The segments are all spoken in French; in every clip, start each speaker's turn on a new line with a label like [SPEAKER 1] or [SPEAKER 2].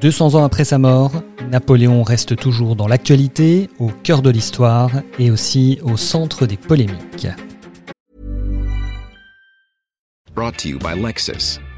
[SPEAKER 1] 200 ans après sa mort, Napoléon reste toujours dans l'actualité, au cœur de l'histoire et aussi au centre des polémiques.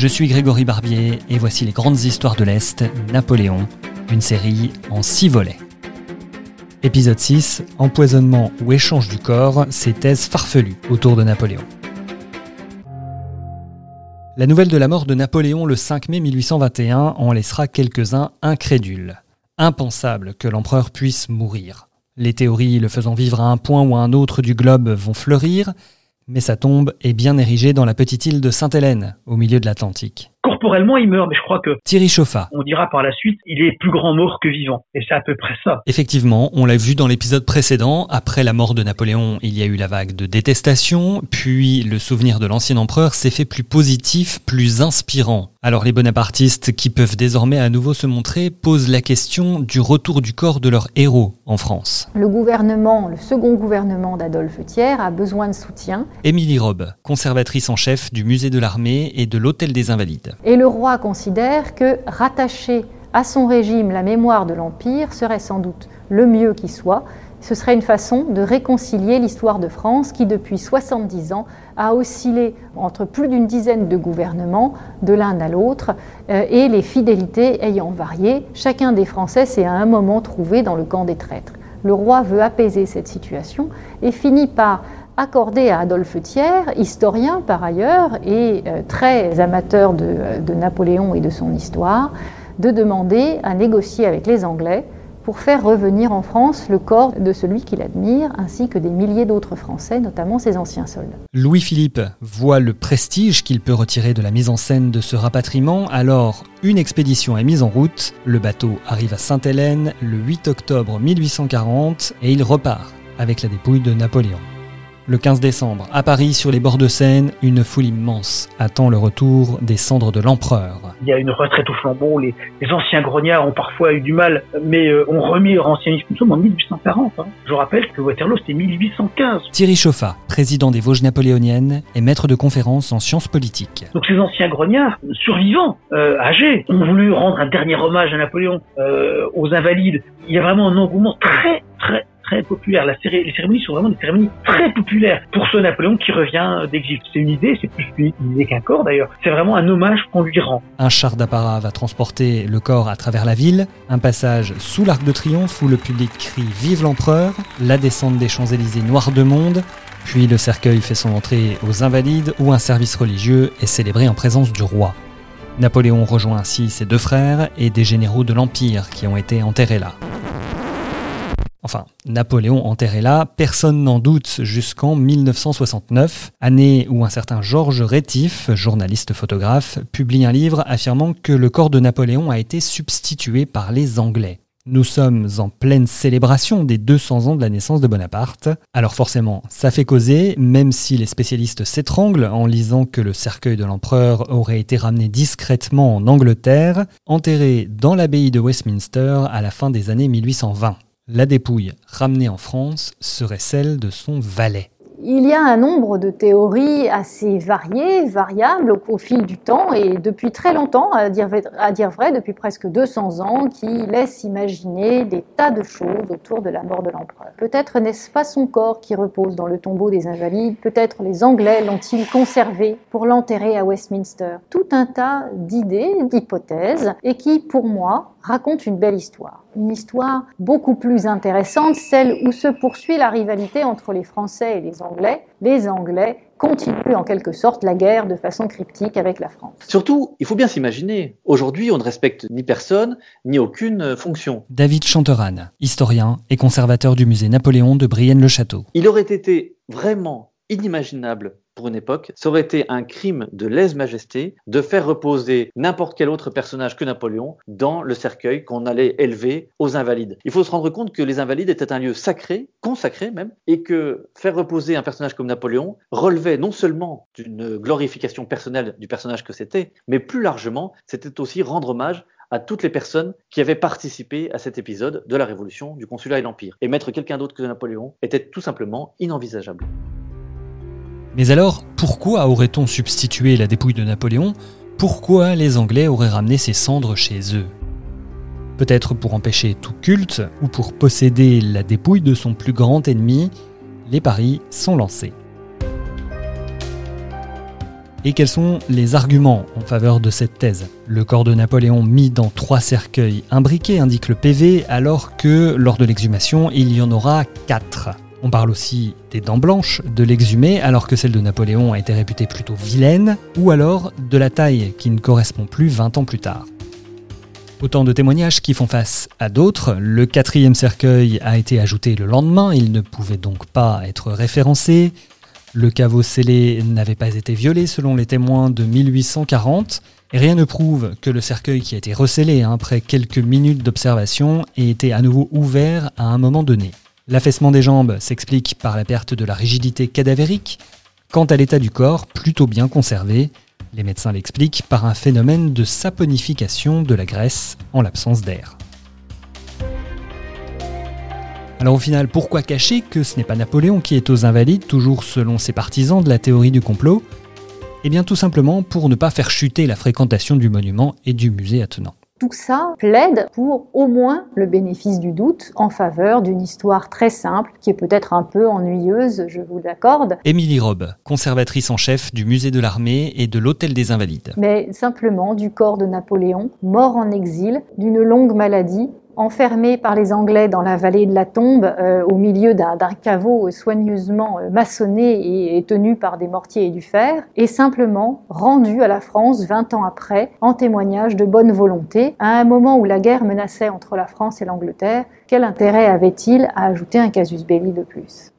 [SPEAKER 1] Je suis Grégory Barbier et voici les grandes histoires de l'Est, Napoléon, une série en six volets. Épisode 6, empoisonnement ou échange du corps, ces thèses farfelues autour de Napoléon. La nouvelle de la mort de Napoléon le 5 mai 1821 en laissera quelques-uns incrédules. Impensable que l'empereur puisse mourir. Les théories le faisant vivre à un point ou à un autre du globe vont fleurir, mais sa tombe est bien érigée dans la petite île de Sainte-Hélène, au milieu de l'Atlantique.
[SPEAKER 2] Corporellement, il meurt, mais je crois que
[SPEAKER 1] Thierry Chauffat.
[SPEAKER 2] on dira par la suite, il est plus grand mort que vivant. Et c'est à peu près ça.
[SPEAKER 1] Effectivement, on l'a vu dans l'épisode précédent, après la mort de Napoléon, il y a eu la vague de détestation, puis le souvenir de l'ancien empereur s'est fait plus positif, plus inspirant. Alors les bonapartistes, qui peuvent désormais à nouveau se montrer, posent la question du retour du corps de leur héros en France.
[SPEAKER 3] Le gouvernement, le second gouvernement d'Adolphe Thiers a besoin de soutien
[SPEAKER 1] Émilie Robe, conservatrice en chef du musée de l'armée et de l'hôtel des Invalides.
[SPEAKER 3] Et le roi considère que rattacher à son régime la mémoire de l'Empire serait sans doute le mieux qui soit. Ce serait une façon de réconcilier l'histoire de France qui, depuis 70 ans, a oscillé entre plus d'une dizaine de gouvernements, de l'un à l'autre, euh, et les fidélités ayant varié. Chacun des Français s'est à un moment trouvé dans le camp des traîtres. Le roi veut apaiser cette situation et finit par accorder à Adolphe Thiers, historien par ailleurs et euh, très amateur de, de Napoléon et de son histoire, de demander à négocier avec les Anglais pour faire revenir en France le corps de celui qu'il admire, ainsi que des milliers d'autres Français, notamment ses anciens soldats.
[SPEAKER 1] Louis-Philippe voit le prestige qu'il peut retirer de la mise en scène de ce rapatriement, alors une expédition est mise en route, le bateau arrive à Sainte-Hélène le 8 octobre 1840 et il repart avec la dépouille de Napoléon. Le 15 décembre, à Paris, sur les bords de Seine, une foule immense attend le retour des cendres de l'empereur.
[SPEAKER 2] Il y a une retraite au flambeau. Les, les anciens grognards ont parfois eu du mal, mais euh, ont remis leur anciennisme. Nous sommes en 1840. hein. Je rappelle que Waterloo, c'était 1815.
[SPEAKER 1] Thierry Chauffat, président des Vosges napoléoniennes, est maître de conférences en sciences politiques.
[SPEAKER 2] Donc ces anciens grognards, survivants, euh, âgés, ont voulu rendre un dernier hommage à Napoléon, euh, aux invalides. Il y a vraiment un engouement très, très, très populaire. La les cérémonies sont vraiment des cérémonies très populaires pour ce Napoléon qui revient d'exil. C'est une idée, c'est plus une idée qu'un corps d'ailleurs. C'est vraiment un hommage qu'on lui rend.
[SPEAKER 1] Un char d'apparat va transporter le corps à travers la ville, un passage sous l'Arc de Triomphe où le public crie Vive l'empereur, la descente des Champs-Élysées noire de monde, puis le cercueil fait son entrée aux Invalides où un service religieux est célébré en présence du roi. Napoléon rejoint ainsi ses deux frères et des généraux de l'Empire qui ont été enterrés là. Enfin, Napoléon enterré là, personne n'en doute jusqu'en 1969, année où un certain Georges Rétif, journaliste photographe, publie un livre affirmant que le corps de Napoléon a été substitué par les Anglais. Nous sommes en pleine célébration des 200 ans de la naissance de Bonaparte. Alors forcément, ça fait causer, même si les spécialistes s'étranglent en lisant que le cercueil de l'empereur aurait été ramené discrètement en Angleterre, enterré dans l'abbaye de Westminster à la fin des années 1820. La dépouille ramenée en France serait celle de son valet.
[SPEAKER 3] Il y a un nombre de théories assez variées, variables au, fil du temps et depuis très longtemps, à dire vrai, depuis presque 200 ans, qui laissent imaginer des tas de choses autour de la mort de l'empereur. Peut-être n'est-ce pas son corps qui repose dans le tombeau des invalides, peut-être les Anglais l'ont-ils conservé pour l'enterrer à Westminster. Tout un tas d'idées, d'hypothèses et qui, pour moi, racontent une belle histoire. Une histoire beaucoup plus intéressante, celle où se poursuit la rivalité entre les Français et les Anglais. Les Anglais continuent en quelque sorte la guerre de façon cryptique avec la France.
[SPEAKER 4] Surtout, il faut bien s'imaginer, aujourd'hui on ne respecte ni personne, ni aucune fonction.
[SPEAKER 1] David Chanteran, historien et conservateur du musée Napoléon de Brienne-le-Château.
[SPEAKER 4] Il aurait été vraiment inimaginable pour une époque, ça aurait été un crime de lèse-majesté de faire reposer n'importe quel autre personnage que Napoléon dans le cercueil qu'on allait élever aux invalides. Il faut se rendre compte que les invalides étaient un lieu sacré, consacré même, et que faire reposer un personnage comme Napoléon relevait non seulement d'une glorification personnelle du personnage que c'était, mais plus largement, c'était aussi rendre hommage à toutes les personnes qui avaient participé à cet épisode de la Révolution, du Consulat et l'Empire. Et mettre quelqu'un d'autre que Napoléon était tout simplement inenvisageable.
[SPEAKER 1] Mais alors, pourquoi aurait-on substitué la dépouille de Napoléon? Pourquoi les Anglais auraient ramené ses cendres chez eux? Peut-être pour empêcher tout culte ou pour posséder la dépouille de son plus grand ennemi, les paris sont lancés. Et quels sont les arguments en faveur de cette thèse? Le corps de Napoléon mis dans trois cercueils imbriqués indique le PV, alors que lors de l'exhumation, il y en aura quatre. On parle aussi des dents blanches de l'exhumé, alors que celle de Napoléon a été réputée plutôt vilaine, ou alors de la taille qui ne correspond plus 20 ans plus tard. Autant de témoignages qui font face à d'autres. Le quatrième cercueil a été ajouté le lendemain, il ne pouvait donc pas être référencé. Le caveau scellé n'avait pas été violé selon les témoins de 1840, et rien ne prouve que le cercueil qui a été recellé après quelques minutes d'observation ait été à nouveau ouvert à un moment donné. L'affaissement des jambes s'explique par la perte de la rigidité cadavérique, quant à l'état du corps, plutôt bien conservé, les médecins l'expliquent par un phénomène de saponification de la graisse en l'absence d'air. Alors au final, pourquoi cacher que ce n'est pas Napoléon qui est aux invalides, toujours selon ses partisans de la théorie du complot? Eh bien tout simplement pour ne pas faire chuter la fréquentation du monument et du musée attenant.
[SPEAKER 3] Tout ça plaide pour au moins le bénéfice du doute en faveur d'une histoire très simple qui est peut-être un peu ennuyeuse, je vous l'accorde.
[SPEAKER 1] Émilie Robe, conservatrice en chef du musée de l'armée et de l'hôtel des Invalides.
[SPEAKER 3] Mais simplement du corps de Napoléon, mort en exil, d'une longue maladie enfermé par les Anglais dans la vallée de la Tombe, euh, au milieu d'un caveau soigneusement euh, maçonné et, tenu par des mortiers et du fer, et simplement rendu à la France 20 ans après, en témoignage de bonne volonté, à un moment où la guerre menaçait entre la France et l'Angleterre. Quel intérêt avait-il à ajouter un casus belli de plus?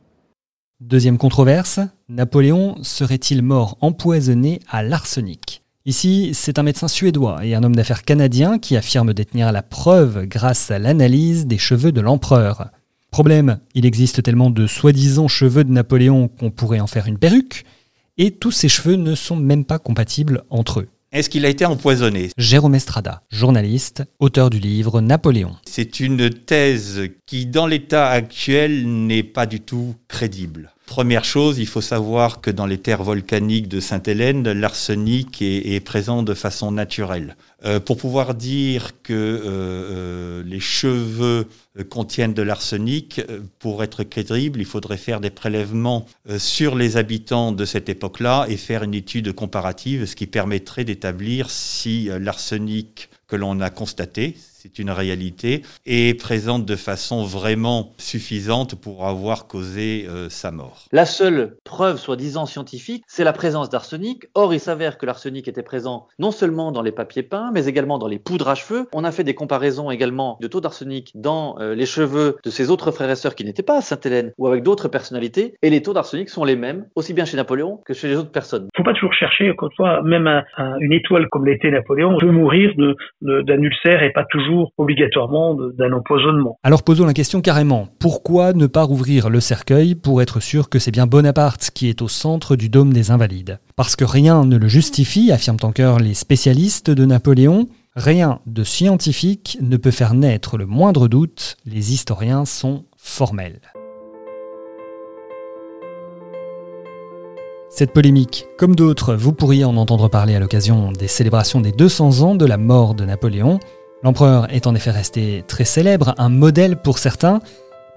[SPEAKER 1] Deuxième controverse, Napoléon serait-il mort empoisonné à l'arsenic? Ici, c'est un médecin suédois et un homme d'affaires canadien qui affirme détenir la preuve grâce à l'analyse des cheveux de l'empereur. Problème, il existe tellement de soi-disant cheveux de Napoléon qu'on pourrait en faire une perruque, et tous ces cheveux ne sont même pas compatibles entre eux.
[SPEAKER 5] Est-ce qu'il a été empoisonné?
[SPEAKER 1] Jérôme Estrada, journaliste, auteur du livre Napoléon.
[SPEAKER 5] C'est une thèse qui, dans l'état actuel, n'est pas du tout crédible. Première chose, il faut savoir que dans les terres volcaniques de Sainte-Hélène, l'arsenic est, présent de façon naturelle. Euh, pour pouvoir dire que euh, euh, les cheveux contiennent de l'arsenic, pour être crédible, il faudrait faire des prélèvements sur les habitants de cette époque-là et faire une étude comparative, ce qui permettrait d'établir si l'arsenic que l'on a constaté, c'est une réalité, et présente de façon vraiment suffisante pour avoir causé euh, sa mort.
[SPEAKER 4] La seule preuve soi-disant scientifique, c'est la présence d'arsenic. Or, il s'avère que l'arsenic était présent non seulement dans les papiers peints, mais également dans les poudres à cheveux. On a fait des comparaisons également de taux d'arsenic dans euh, les cheveux de ses autres frères et sœurs qui n'étaient pas à Sainte-Hélène ou avec d'autres personnalités, et les taux d'arsenic sont les mêmes, aussi bien chez Napoléon que chez les autres personnes.
[SPEAKER 2] Il ne faut pas toujours chercher, quand même une étoile comme l'était Napoléon peut mourir d'un ulcère et pas toujours obligatoirement d'un empoisonnement.
[SPEAKER 1] Alors posons la question carrément. Pourquoi ne pas rouvrir le cercueil pour être sûr que c'est bien Bonaparte qui est au centre du dôme des Invalides? Parce que rien ne le justifie, affirment en cœur les spécialistes de Napoléon. Rien de scientifique ne peut faire naître le moindre doute. Les historiens sont formels. Cette polémique, comme d'autres, vous pourriez en entendre parler à l'occasion des célébrations des 200 ans de la mort de Napoléon. L'empereur est en effet resté très célèbre, un modèle pour certains,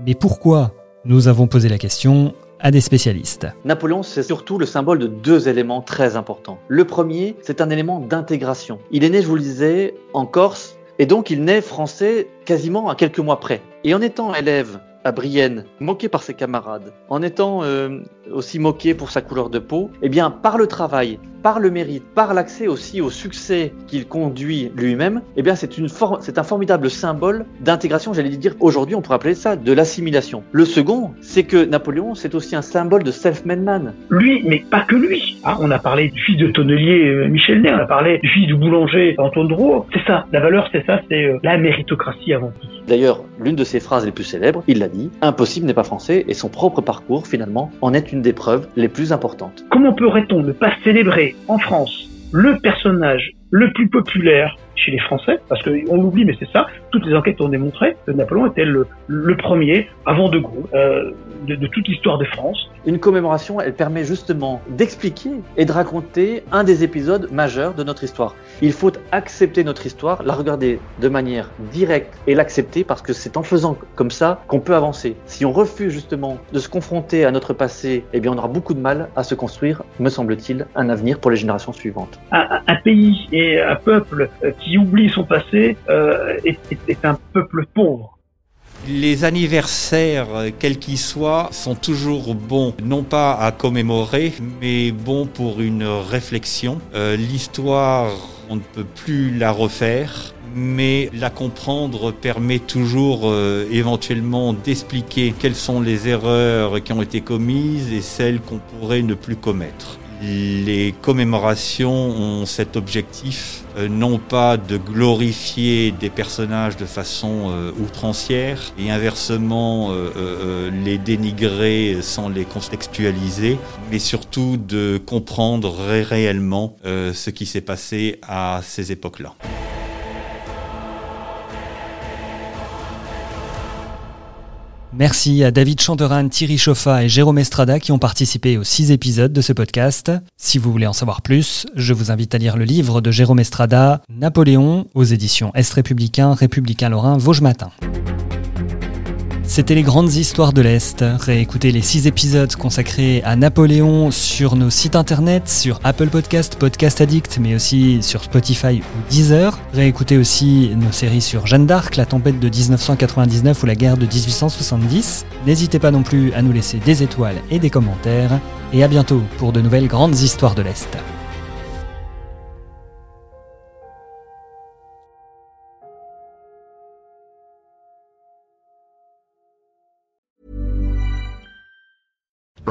[SPEAKER 1] mais pourquoi Nous avons posé la question à des spécialistes?
[SPEAKER 4] Napoléon, c'est surtout le symbole de deux éléments très importants. Le premier, c'est un élément d'intégration. Il est né, je vous le disais, en Corse, et donc il naît français quasiment à quelques mois près. Et en étant élève à Brienne, moqué par ses camarades, en étant euh, aussi moqué pour sa couleur de peau, eh bien, par le travail, par le mérite, par l'accès aussi au succès qu'il conduit lui-même, eh bien, c'est une c'est un formidable symbole d'intégration. J'allais dire aujourd'hui, on pourrait appeler ça de l'assimilation. Le second, c'est que Napoléon, c'est aussi un symbole de self-made man.
[SPEAKER 2] Lui, mais pas que lui. Ah, on a parlé du fils de tonnelier euh, Michel Ney, on a parlé du fils du boulanger Antoine Drouot. C'est ça, la valeur, c'est ça, c'est euh, la méritocratie avant tout.
[SPEAKER 4] D'ailleurs, l'une de ses phrases les plus célèbres, il l'a dit, impossible n'est pas français, et son propre parcours, finalement, en est une des preuves les plus importantes.
[SPEAKER 2] Comment pourrait-on ne pas célébrer en France le personnage le plus populaire chez les Français, parce qu'on l'oublie, mais c'est ça, toutes les enquêtes ont démontré que Napoléon était le, premier, avant de Gaulle, euh, de, de, toute l'histoire de France.
[SPEAKER 4] Une commémoration, elle permet justement d'expliquer et de raconter un des épisodes majeurs de notre histoire. Il faut accepter notre histoire, la regarder de manière directe et l'accepter parce que c'est en faisant comme ça qu'on peut avancer. Si on refuse justement de se confronter à notre passé, eh bien on aura beaucoup de mal à se construire, me semble-t-il, un avenir pour les générations suivantes.
[SPEAKER 2] Un, un pays et un peuple euh, qui oublie son passé euh, est, un peuple pauvre.
[SPEAKER 5] Les anniversaires, quels qu'ils soient, sont toujours bons, non pas à commémorer, mais bons pour une réflexion. Euh, l'histoire, on ne peut plus la refaire mais la comprendre permet toujours éventuellement d'expliquer quelles sont les erreurs qui ont été commises et celles qu'on pourrait ne plus commettre. Les commémorations ont cet objectif, euh, non pas de glorifier des personnages de façon euh, outrancière et inversement euh, les dénigrer sans les contextualiser, mais surtout de comprendre réellement ce qui s'est passé à ces époques-là.
[SPEAKER 1] Merci à David Chanteran, Thierry Choffa et Jérôme Estrada qui ont participé aux six épisodes de ce podcast. Si vous voulez en savoir plus, je vous invite à lire le livre de Jérôme Estrada, Napoléon, aux éditions Est Républicain, Républicain Lorrain, Vosges Matin. C'était les grandes histoires de l'Est. Réécoutez les six épisodes consacrés à Napoléon sur nos sites internet, sur Apple Podcast, Podcast Addict, mais aussi sur Spotify ou Deezer. Réécoutez aussi nos séries sur Jeanne d'Arc, la tempête de 1999 ou la guerre de 1870. N'hésitez pas non plus à nous laisser des étoiles et des commentaires. Et à bientôt pour de nouvelles grandes histoires de l'Est.